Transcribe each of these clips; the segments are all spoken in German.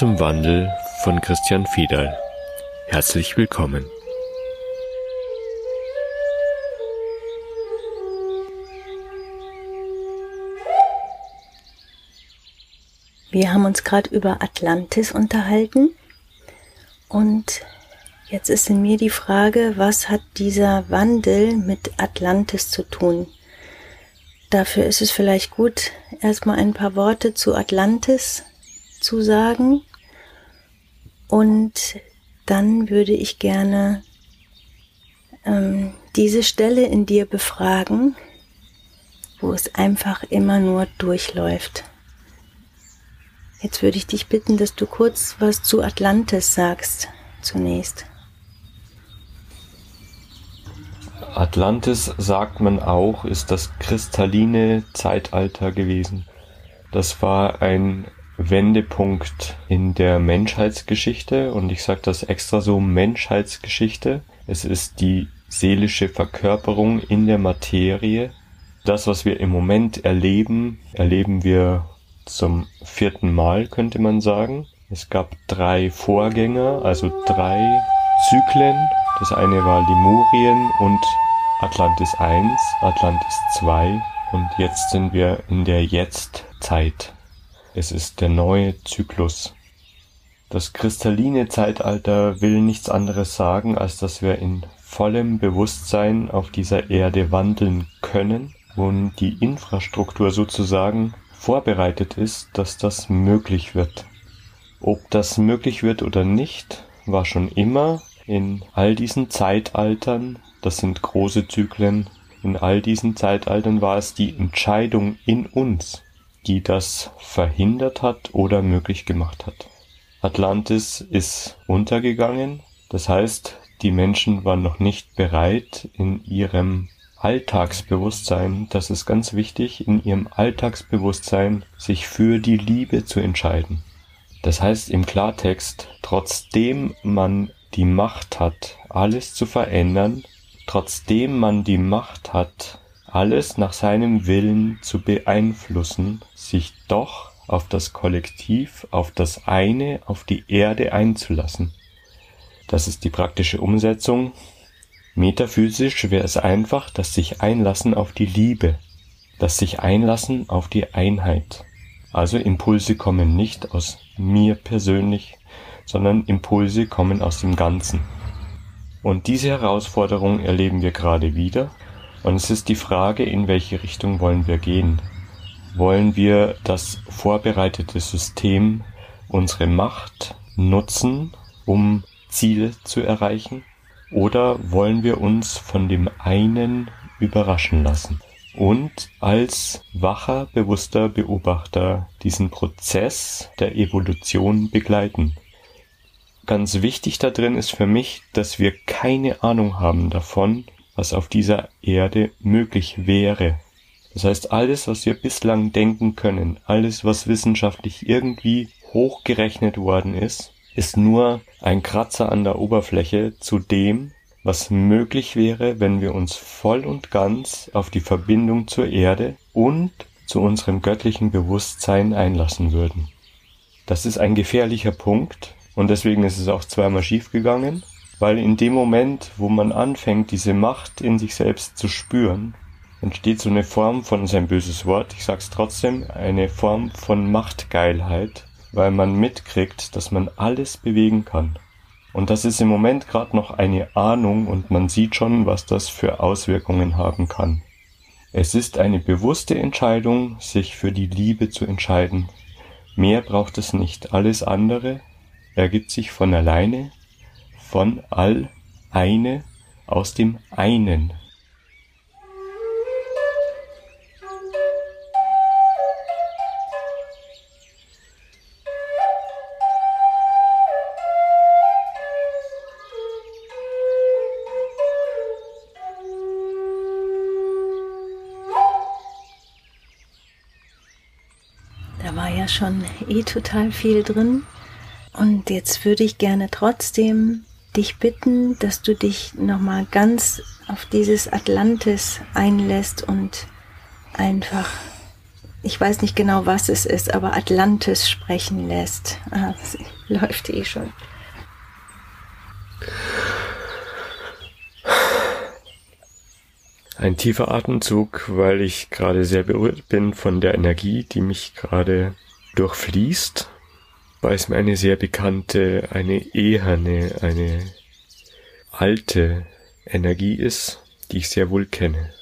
Zum Wandel von Christian Fiedal. Herzlich willkommen. Wir haben uns gerade über Atlantis unterhalten und jetzt ist in mir die Frage, was hat dieser Wandel mit Atlantis zu tun? Dafür ist es vielleicht gut, erstmal ein paar Worte zu Atlantis zu sagen und dann würde ich gerne ähm, diese Stelle in dir befragen, wo es einfach immer nur durchläuft. Jetzt würde ich dich bitten, dass du kurz was zu Atlantis sagst zunächst. Atlantis, sagt man auch, ist das kristalline Zeitalter gewesen. Das war ein Wendepunkt in der Menschheitsgeschichte und ich sage das extra so Menschheitsgeschichte. Es ist die seelische Verkörperung in der Materie. Das, was wir im Moment erleben, erleben wir zum vierten Mal, könnte man sagen. Es gab drei Vorgänger, also drei Zyklen. Das eine war Lemurien und Atlantis 1, Atlantis 2 und jetzt sind wir in der Jetztzeit. Es ist der neue Zyklus. Das kristalline Zeitalter will nichts anderes sagen, als dass wir in vollem Bewusstsein auf dieser Erde wandeln können und die Infrastruktur sozusagen vorbereitet ist, dass das möglich wird. Ob das möglich wird oder nicht, war schon immer in all diesen Zeitaltern, das sind große Zyklen, in all diesen Zeitaltern war es die Entscheidung in uns, die das verhindert hat oder möglich gemacht hat. Atlantis ist untergegangen, das heißt, die Menschen waren noch nicht bereit, in ihrem Alltagsbewusstsein, das ist ganz wichtig, in ihrem Alltagsbewusstsein sich für die Liebe zu entscheiden. Das heißt im Klartext, trotzdem man die Macht hat, alles zu verändern, trotzdem man die Macht hat, alles nach seinem Willen zu beeinflussen, sich doch auf das Kollektiv, auf das eine, auf die Erde einzulassen. Das ist die praktische Umsetzung Metaphysisch wäre es einfach das sich einlassen auf die Liebe, das sich einlassen auf die Einheit. Also Impulse kommen nicht aus mir persönlich, sondern Impulse kommen aus dem Ganzen. Und diese Herausforderung erleben wir gerade wieder. Und es ist die Frage, in welche Richtung wollen wir gehen? Wollen wir das vorbereitete System, unsere Macht nutzen, um Ziele zu erreichen? Oder wollen wir uns von dem einen überraschen lassen und als wacher, bewusster Beobachter diesen Prozess der Evolution begleiten? Ganz wichtig da drin ist für mich, dass wir keine Ahnung haben davon, was auf dieser Erde möglich wäre. Das heißt, alles, was wir bislang denken können, alles, was wissenschaftlich irgendwie hochgerechnet worden ist, ist nur ein Kratzer an der Oberfläche zu dem, was möglich wäre, wenn wir uns voll und ganz auf die Verbindung zur Erde und zu unserem göttlichen Bewusstsein einlassen würden. Das ist ein gefährlicher Punkt und deswegen ist es auch zweimal schiefgegangen, weil in dem Moment, wo man anfängt, diese Macht in sich selbst zu spüren, entsteht so eine Form von, ist ein böses Wort, ich sag's trotzdem, eine Form von Machtgeilheit, weil man mitkriegt, dass man alles bewegen kann. Und das ist im Moment gerade noch eine Ahnung und man sieht schon, was das für Auswirkungen haben kann. Es ist eine bewusste Entscheidung, sich für die Liebe zu entscheiden. Mehr braucht es nicht. Alles andere ergibt sich von alleine, von all eine, aus dem einen. schon eh total viel drin. Und jetzt würde ich gerne trotzdem dich bitten, dass du dich nochmal ganz auf dieses Atlantis einlässt und einfach ich weiß nicht genau, was es ist, aber Atlantis sprechen lässt. Ah, läuft eh schon. Ein tiefer Atemzug, weil ich gerade sehr berührt bin von der Energie, die mich gerade durchfließt, weil es mir eine sehr bekannte, eine eherne, eine alte Energie ist, die ich sehr wohl kenne.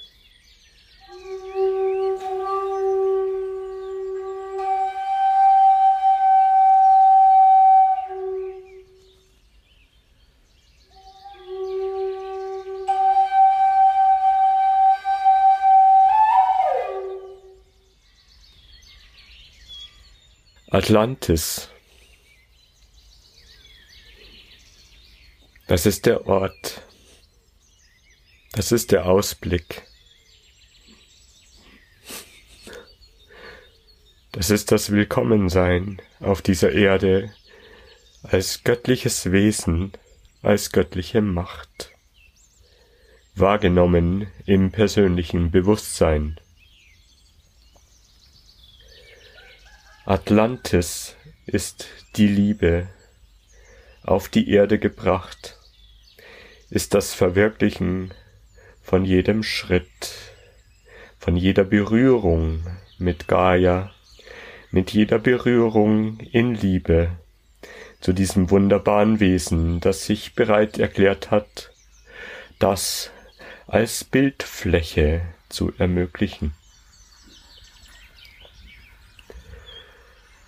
Atlantis. Das ist der Ort. Das ist der Ausblick. Das ist das Willkommensein auf dieser Erde als göttliches Wesen, als göttliche Macht, wahrgenommen im persönlichen Bewusstsein. Atlantis ist die Liebe auf die Erde gebracht, ist das Verwirklichen von jedem Schritt, von jeder Berührung mit Gaia, mit jeder Berührung in Liebe zu diesem wunderbaren Wesen, das sich bereit erklärt hat, das als Bildfläche zu ermöglichen.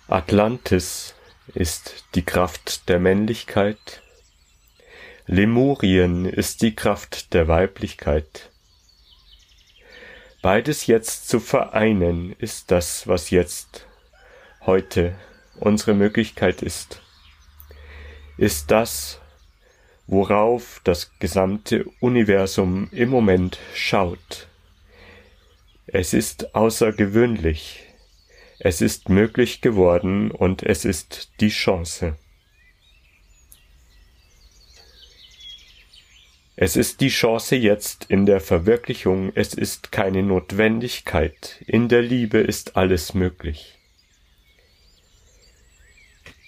Atlantis ist die Kraft der Männlichkeit, Lemurien ist die Kraft der Weiblichkeit. Beides jetzt zu vereinen ist das, was jetzt, heute unsere Möglichkeit ist, ist das, worauf das gesamte Universum im Moment schaut. Es ist außergewöhnlich, es ist möglich geworden und es ist die Chance. Es ist die Chance jetzt in der Verwirklichung, es ist keine Notwendigkeit, in der Liebe ist alles möglich.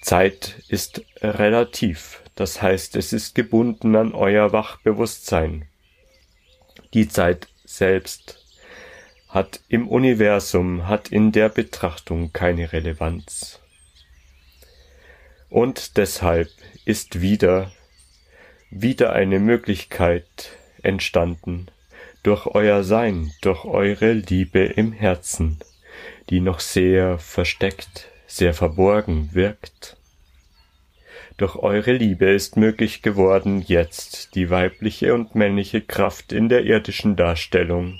Zeit ist relativ, das heißt es ist gebunden an euer Wachbewusstsein. Die Zeit selbst hat im Universum, hat in der Betrachtung keine Relevanz. Und deshalb ist wieder, wieder eine Möglichkeit entstanden, durch euer Sein, durch eure Liebe im Herzen, die noch sehr versteckt, sehr verborgen wirkt. Durch eure Liebe ist möglich geworden, jetzt die weibliche und männliche Kraft in der irdischen Darstellung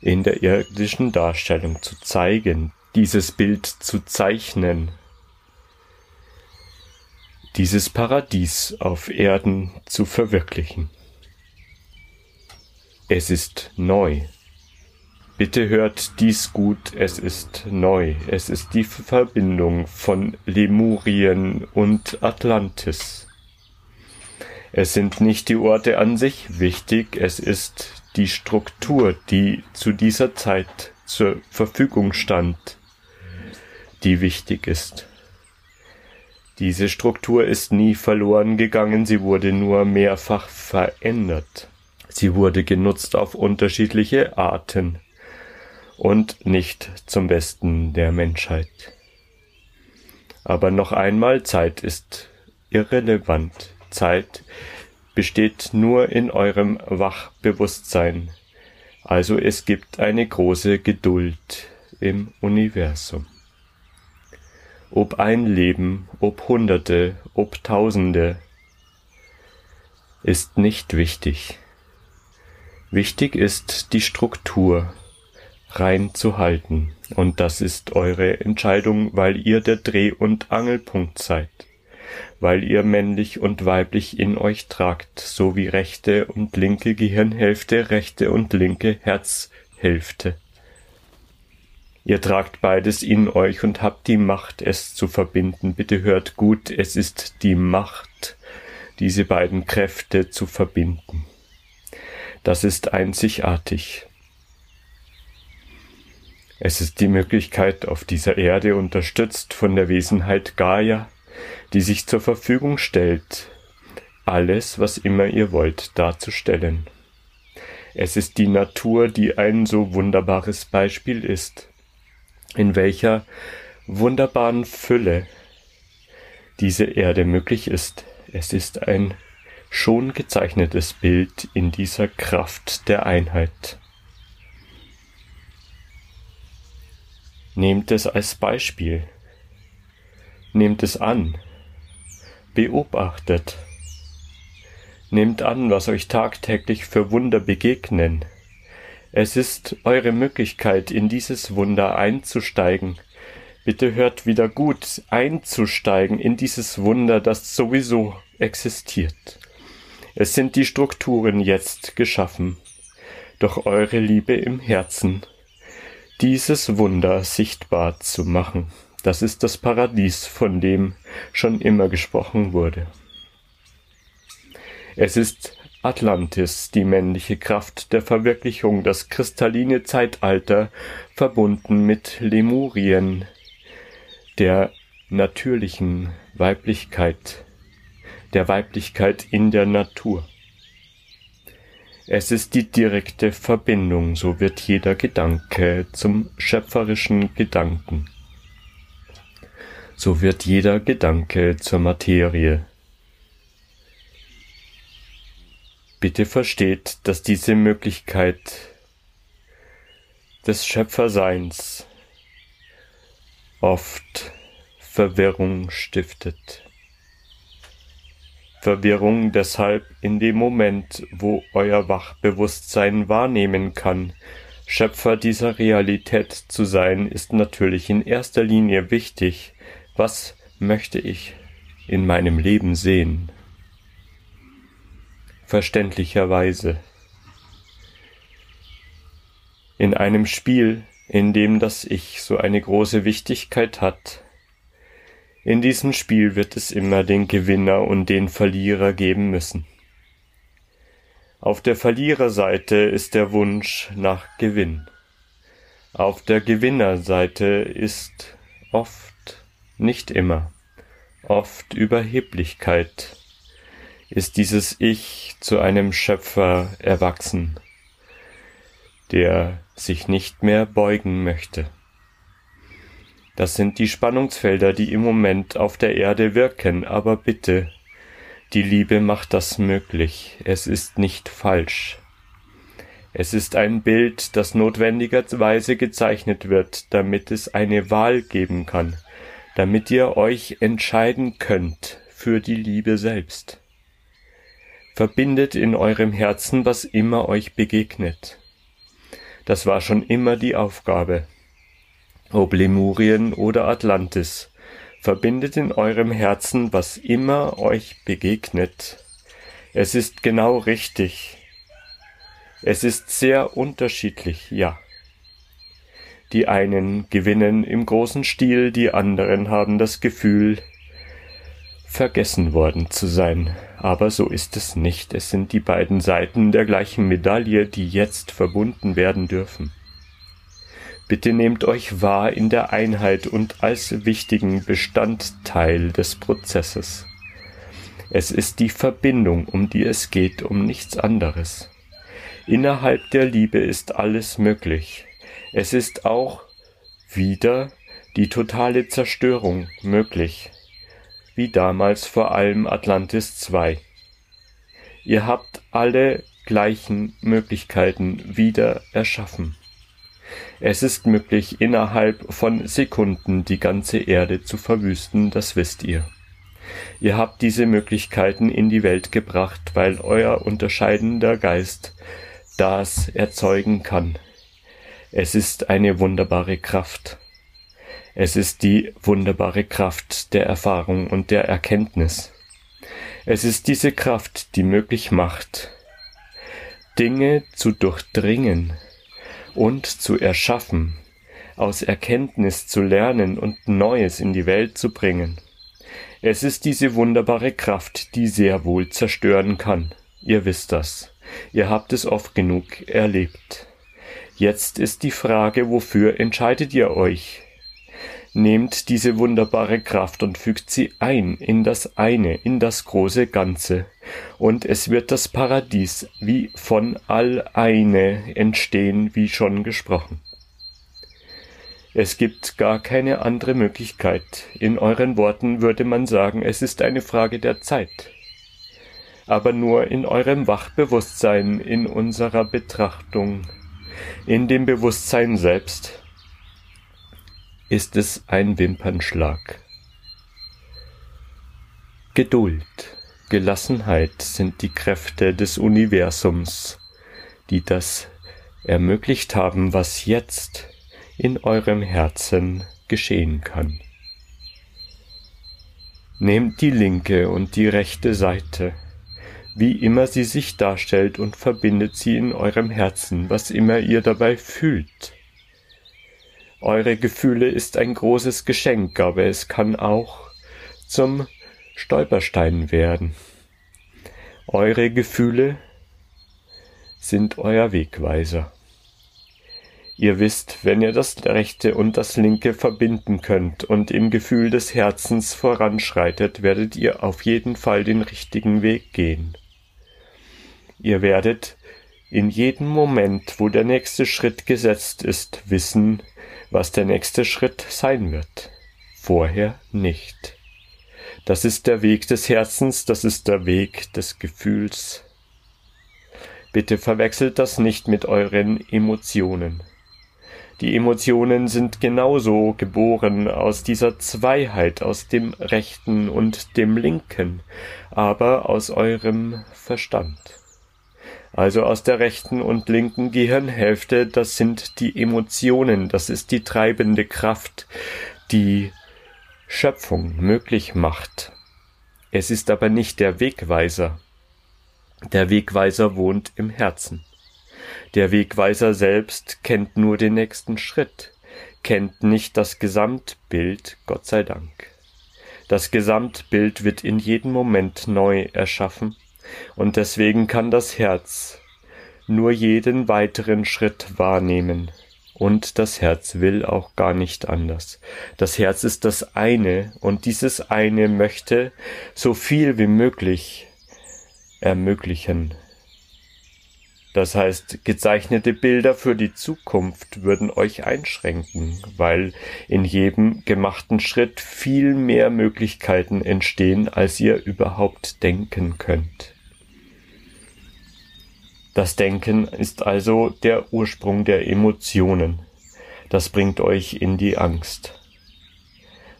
in der irdischen Darstellung zu zeigen, dieses Bild zu zeichnen, dieses Paradies auf Erden zu verwirklichen. Es ist neu. Bitte hört dies gut, es ist neu. Es ist die Verbindung von Lemurien und Atlantis. Es sind nicht die Orte an sich wichtig, es ist die Struktur, die zu dieser Zeit zur Verfügung stand, die wichtig ist. Diese Struktur ist nie verloren gegangen, sie wurde nur mehrfach verändert. Sie wurde genutzt auf unterschiedliche Arten und nicht zum Besten der Menschheit. Aber noch einmal, Zeit ist irrelevant. Zeit besteht nur in eurem Wachbewusstsein. Also es gibt eine große Geduld im Universum. Ob ein Leben, ob Hunderte, ob Tausende, ist nicht wichtig. Wichtig ist die Struktur rein zu halten, und das ist eure Entscheidung, weil ihr der Dreh- und Angelpunkt seid weil ihr männlich und weiblich in euch tragt, so wie rechte und linke Gehirnhälfte, rechte und linke Herzhälfte. Ihr tragt beides in euch und habt die Macht, es zu verbinden. Bitte hört gut, es ist die Macht, diese beiden Kräfte zu verbinden. Das ist einzigartig. Es ist die Möglichkeit, auf dieser Erde unterstützt von der Wesenheit Gaia, die sich zur Verfügung stellt, alles, was immer ihr wollt, darzustellen. Es ist die Natur, die ein so wunderbares Beispiel ist, in welcher wunderbaren Fülle diese Erde möglich ist. Es ist ein schon gezeichnetes Bild in dieser Kraft der Einheit. Nehmt es als Beispiel. Nehmt es an. Beobachtet. Nehmt an, was euch tagtäglich für Wunder begegnen. Es ist eure Möglichkeit, in dieses Wunder einzusteigen. Bitte hört wieder gut, einzusteigen in dieses Wunder, das sowieso existiert. Es sind die Strukturen jetzt geschaffen, doch eure Liebe im Herzen, dieses Wunder sichtbar zu machen. Das ist das Paradies, von dem schon immer gesprochen wurde. Es ist Atlantis, die männliche Kraft der Verwirklichung, das kristalline Zeitalter, verbunden mit Lemurien, der natürlichen Weiblichkeit, der Weiblichkeit in der Natur. Es ist die direkte Verbindung, so wird jeder Gedanke zum schöpferischen Gedanken. So wird jeder Gedanke zur Materie, Bitte versteht, dass diese Möglichkeit des Schöpferseins oft Verwirrung stiftet. Verwirrung deshalb in dem Moment, wo euer Wachbewusstsein wahrnehmen kann, Schöpfer dieser Realität zu sein, ist natürlich in erster Linie wichtig. Was möchte ich in meinem Leben sehen? Verständlicherweise. In einem Spiel, in dem das Ich so eine große Wichtigkeit hat, in diesem Spiel wird es immer den Gewinner und den Verlierer geben müssen. Auf der Verliererseite ist der Wunsch nach Gewinn. Auf der Gewinnerseite ist oft, nicht immer, oft Überheblichkeit, ist dieses Ich zu einem Schöpfer erwachsen, der sich nicht mehr beugen möchte. Das sind die Spannungsfelder, die im Moment auf der Erde wirken, aber bitte, die Liebe macht das möglich, es ist nicht falsch. Es ist ein Bild, das notwendigerweise gezeichnet wird, damit es eine Wahl geben kann, damit ihr euch entscheiden könnt für die Liebe selbst. Verbindet in eurem Herzen, was immer euch begegnet. Das war schon immer die Aufgabe. Ob Lemurien oder Atlantis, verbindet in eurem Herzen, was immer euch begegnet. Es ist genau richtig. Es ist sehr unterschiedlich, ja. Die einen gewinnen im großen Stil, die anderen haben das Gefühl, vergessen worden zu sein. Aber so ist es nicht. Es sind die beiden Seiten der gleichen Medaille, die jetzt verbunden werden dürfen. Bitte nehmt euch wahr in der Einheit und als wichtigen Bestandteil des Prozesses. Es ist die Verbindung, um die es geht, um nichts anderes. Innerhalb der Liebe ist alles möglich. Es ist auch wieder die totale Zerstörung möglich wie damals vor allem Atlantis II. Ihr habt alle gleichen Möglichkeiten wieder erschaffen. Es ist möglich, innerhalb von Sekunden die ganze Erde zu verwüsten, das wisst ihr. Ihr habt diese Möglichkeiten in die Welt gebracht, weil euer unterscheidender Geist das erzeugen kann. Es ist eine wunderbare Kraft. Es ist die wunderbare Kraft der Erfahrung und der Erkenntnis. Es ist diese Kraft, die möglich macht, Dinge zu durchdringen und zu erschaffen, aus Erkenntnis zu lernen und Neues in die Welt zu bringen. Es ist diese wunderbare Kraft, die sehr wohl zerstören kann. Ihr wisst das. Ihr habt es oft genug erlebt. Jetzt ist die Frage, wofür entscheidet ihr euch? Nehmt diese wunderbare Kraft und fügt sie ein in das eine, in das große Ganze, und es wird das Paradies wie von all eine entstehen, wie schon gesprochen. Es gibt gar keine andere Möglichkeit. In euren Worten würde man sagen, es ist eine Frage der Zeit. Aber nur in eurem Wachbewusstsein, in unserer Betrachtung, in dem Bewusstsein selbst, ist es ein Wimpernschlag. Geduld, Gelassenheit sind die Kräfte des Universums, die das ermöglicht haben, was jetzt in eurem Herzen geschehen kann. Nehmt die linke und die rechte Seite, wie immer sie sich darstellt, und verbindet sie in eurem Herzen, was immer ihr dabei fühlt. Eure Gefühle ist ein großes Geschenk, aber es kann auch zum Stolperstein werden. Eure Gefühle sind euer Wegweiser. Ihr wisst, wenn ihr das rechte und das linke verbinden könnt und im Gefühl des Herzens voranschreitet, werdet ihr auf jeden Fall den richtigen Weg gehen. Ihr werdet in jedem Moment, wo der nächste Schritt gesetzt ist, wissen, was der nächste Schritt sein wird. Vorher nicht. Das ist der Weg des Herzens, das ist der Weg des Gefühls. Bitte verwechselt das nicht mit euren Emotionen. Die Emotionen sind genauso geboren aus dieser Zweiheit, aus dem Rechten und dem Linken, aber aus eurem Verstand also aus der rechten und linken Gehirnhälfte, das sind die Emotionen, das ist die treibende Kraft, die Schöpfung möglich macht. Es ist aber nicht der Wegweiser. Der Wegweiser wohnt im Herzen. Der Wegweiser selbst kennt nur den nächsten Schritt, kennt nicht das Gesamtbild, Gott sei Dank. Das Gesamtbild wird in jedem Moment neu erschaffen und deswegen kann das Herz nur jeden weiteren Schritt wahrnehmen. Und das Herz will auch gar nicht anders. Das Herz ist das eine und dieses eine möchte so viel wie möglich ermöglichen. Das heißt, gezeichnete Bilder für die Zukunft würden euch einschränken, weil in jedem gemachten Schritt viel mehr Möglichkeiten entstehen, als ihr überhaupt denken könnt. Das Denken ist also der Ursprung der Emotionen. Das bringt euch in die Angst.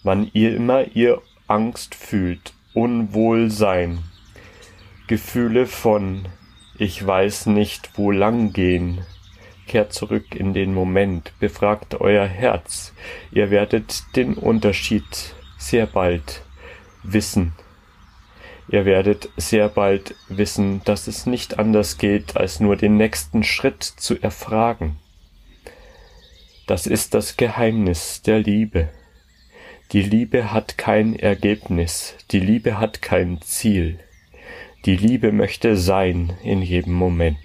Wann ihr immer ihr Angst fühlt, Unwohlsein, Gefühle von ich weiß nicht, wo lang gehen, kehrt zurück in den Moment, befragt euer Herz, ihr werdet den Unterschied sehr bald wissen. Ihr werdet sehr bald wissen, dass es nicht anders geht, als nur den nächsten Schritt zu erfragen. Das ist das Geheimnis der Liebe. Die Liebe hat kein Ergebnis, die Liebe hat kein Ziel. Die Liebe möchte sein in jedem Moment.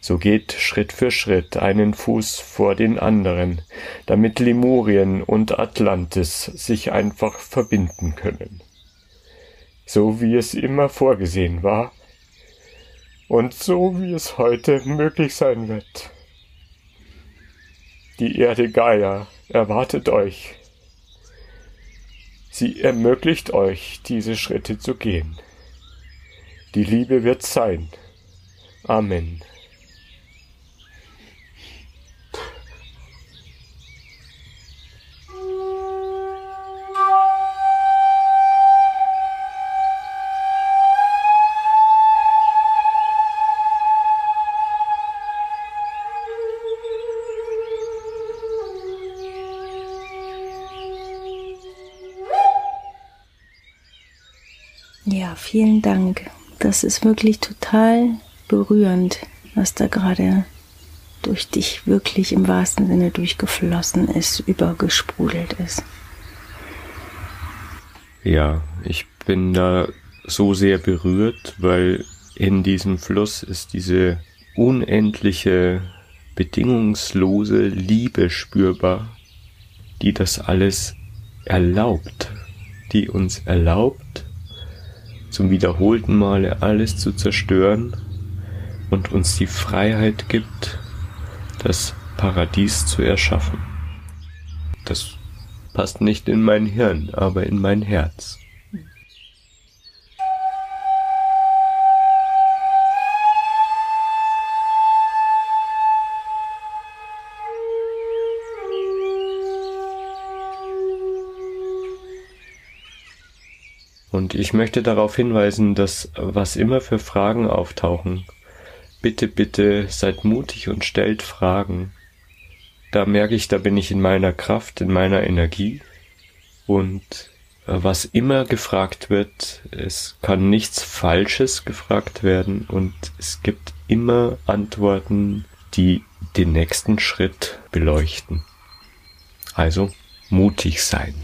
So geht Schritt für Schritt einen Fuß vor den anderen, damit Lemurien und Atlantis sich einfach verbinden können so wie es immer vorgesehen war und so wie es heute möglich sein wird. Die Erde Gaia erwartet euch. Sie ermöglicht euch, diese Schritte zu gehen. Die Liebe wird sein. Amen. Ja, vielen Dank. Das ist wirklich total berührend, was da gerade durch dich wirklich im wahrsten Sinne durchgeflossen ist, übergesprudelt ist. Ja, ich bin da so sehr berührt, weil in diesem Fluss ist diese unendliche bedingungslose Liebe spürbar, die das alles erlaubt, die uns erlaubt, zum wiederholten Male alles zu zerstören und uns die Freiheit gibt, das Paradies zu erschaffen. Das passt nicht in mein Hirn, aber in mein Herz. Und ich möchte darauf hinweisen, dass was immer für Fragen auftauchen, bitte, bitte seid mutig und stellt Fragen. Da merke ich, da bin ich in meiner Kraft, in meiner Energie. Und äh, was immer gefragt wird, es kann nichts Falsches gefragt werden und es gibt immer Antworten, die den nächsten Schritt beleuchten. Also mutig sein.